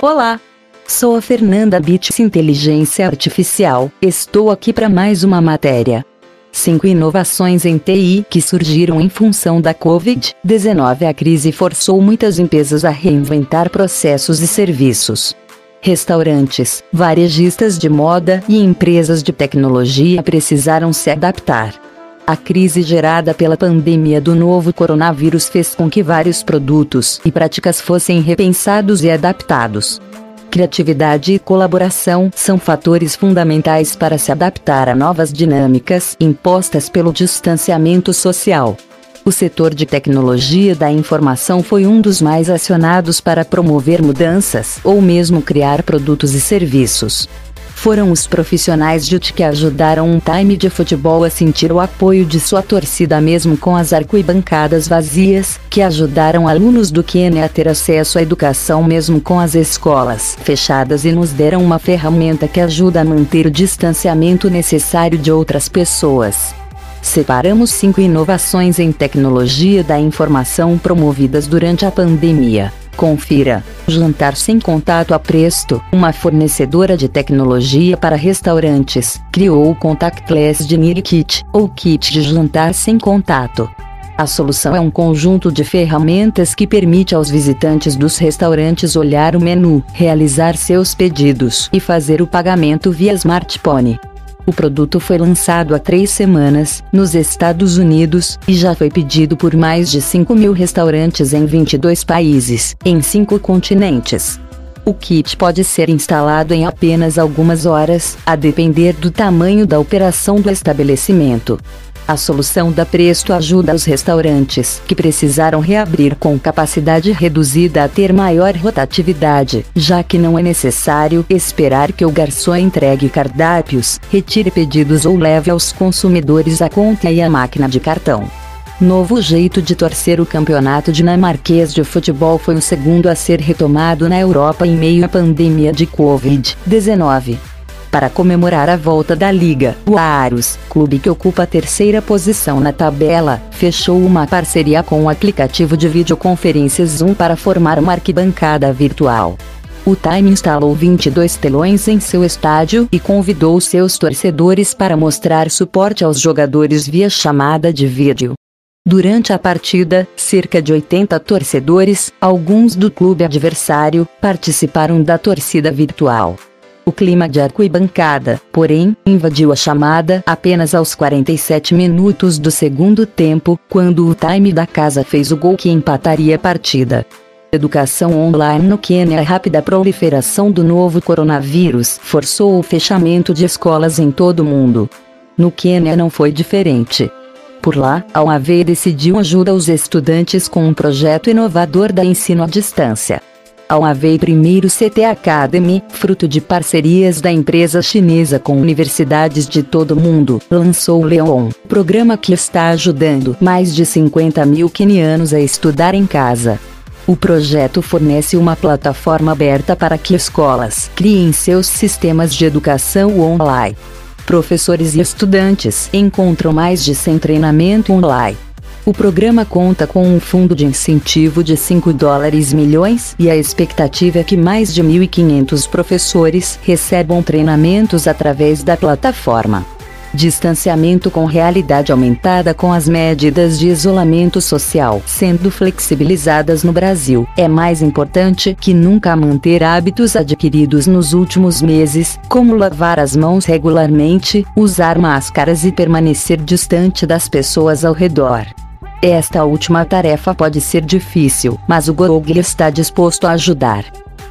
Olá! Sou a Fernanda Bits Inteligência Artificial. Estou aqui para mais uma matéria. Cinco inovações em TI que surgiram em função da Covid-19. A crise forçou muitas empresas a reinventar processos e serviços. Restaurantes, varejistas de moda e empresas de tecnologia precisaram se adaptar. A crise gerada pela pandemia do novo coronavírus fez com que vários produtos e práticas fossem repensados e adaptados. Criatividade e colaboração são fatores fundamentais para se adaptar a novas dinâmicas impostas pelo distanciamento social. O setor de tecnologia da informação foi um dos mais acionados para promover mudanças ou mesmo criar produtos e serviços. Foram os profissionais de que ajudaram um time de futebol a sentir o apoio de sua torcida mesmo com as arquibancadas vazias, que ajudaram alunos do Quênia a ter acesso à educação mesmo com as escolas fechadas e nos deram uma ferramenta que ajuda a manter o distanciamento necessário de outras pessoas. Separamos cinco inovações em tecnologia da informação promovidas durante a pandemia. Confira. Jantar sem contato a Presto, uma fornecedora de tecnologia para restaurantes, criou o Contactless Dinner Kit, ou kit de jantar sem contato. A solução é um conjunto de ferramentas que permite aos visitantes dos restaurantes olhar o menu, realizar seus pedidos e fazer o pagamento via smartphone. O produto foi lançado há três semanas, nos Estados Unidos, e já foi pedido por mais de 5 mil restaurantes em 22 países, em cinco continentes. O kit pode ser instalado em apenas algumas horas, a depender do tamanho da operação do estabelecimento. A solução da Presto ajuda os restaurantes que precisaram reabrir com capacidade reduzida a ter maior rotatividade, já que não é necessário esperar que o garçom entregue cardápios, retire pedidos ou leve aos consumidores a conta e a máquina de cartão. Novo jeito de torcer o campeonato dinamarquês de futebol foi o segundo a ser retomado na Europa em meio à pandemia de Covid-19 para comemorar a volta da liga. O Aarhus, clube que ocupa a terceira posição na tabela, fechou uma parceria com o aplicativo de videoconferências Zoom para formar uma arquibancada virtual. O Time instalou 22 telões em seu estádio e convidou seus torcedores para mostrar suporte aos jogadores via chamada de vídeo. Durante a partida, cerca de 80 torcedores, alguns do clube adversário, participaram da torcida virtual. O clima de arquibancada, porém, invadiu a chamada apenas aos 47 minutos do segundo tempo, quando o time da casa fez o gol que empataria a partida. Educação online no Quênia A rápida proliferação do novo coronavírus forçou o fechamento de escolas em todo o mundo. No Quênia não foi diferente. Por lá, a UAV decidiu ajudar os estudantes com um projeto inovador da ensino à distância. A Huawei Primeiro CT Academy, fruto de parcerias da empresa chinesa com universidades de todo o mundo, lançou o Leon, programa que está ajudando mais de 50 mil quenianos a estudar em casa. O projeto fornece uma plataforma aberta para que escolas criem seus sistemas de educação online. Professores e estudantes encontram mais de 100 treinamento online o programa conta com um fundo de incentivo de 5 dólares milhões e a expectativa é que mais de 1.500 professores recebam treinamentos através da plataforma. Distanciamento com realidade aumentada com as medidas de isolamento social sendo flexibilizadas no Brasil. É mais importante que nunca manter hábitos adquiridos nos últimos meses, como lavar as mãos regularmente, usar máscaras e permanecer distante das pessoas ao redor. Esta última tarefa pode ser difícil, mas o Google está disposto a ajudar.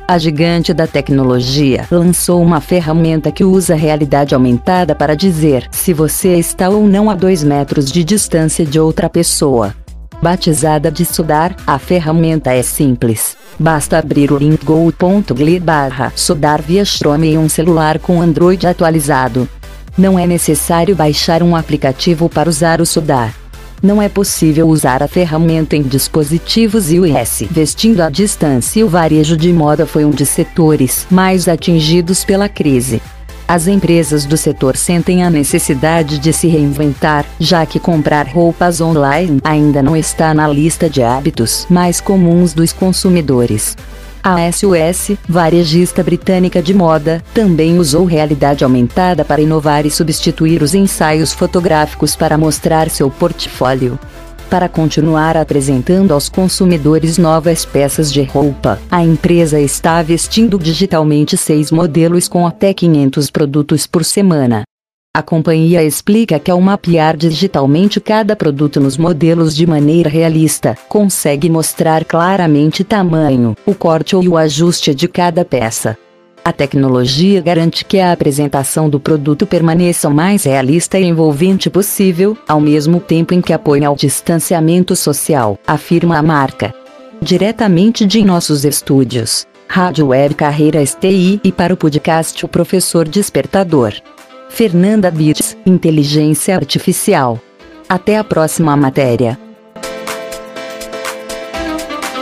A gigante da tecnologia lançou uma ferramenta que usa realidade aumentada para dizer se você está ou não a 2 metros de distância de outra pessoa. Batizada de Sudar, a ferramenta é simples. Basta abrir o link go.gli barra Sudar via Chrome em um celular com Android atualizado. Não é necessário baixar um aplicativo para usar o Sudar. Não é possível usar a ferramenta em dispositivos iOS. Vestindo à distância, o varejo de moda foi um dos setores mais atingidos pela crise. As empresas do setor sentem a necessidade de se reinventar, já que comprar roupas online ainda não está na lista de hábitos mais comuns dos consumidores. A SOS, varejista britânica de moda, também usou realidade aumentada para inovar e substituir os ensaios fotográficos para mostrar seu portfólio. Para continuar apresentando aos consumidores novas peças de roupa, a empresa está vestindo digitalmente seis modelos com até 500 produtos por semana. A companhia explica que ao mapear digitalmente cada produto nos modelos de maneira realista, consegue mostrar claramente tamanho, o corte ou o ajuste de cada peça. A tecnologia garante que a apresentação do produto permaneça o mais realista e envolvente possível, ao mesmo tempo em que apoia ao distanciamento social, afirma a marca. Diretamente de nossos estúdios, Rádio Web Carreiras TI e para o podcast O Professor Despertador. Fernanda Bits, Inteligência Artificial. Até a próxima matéria.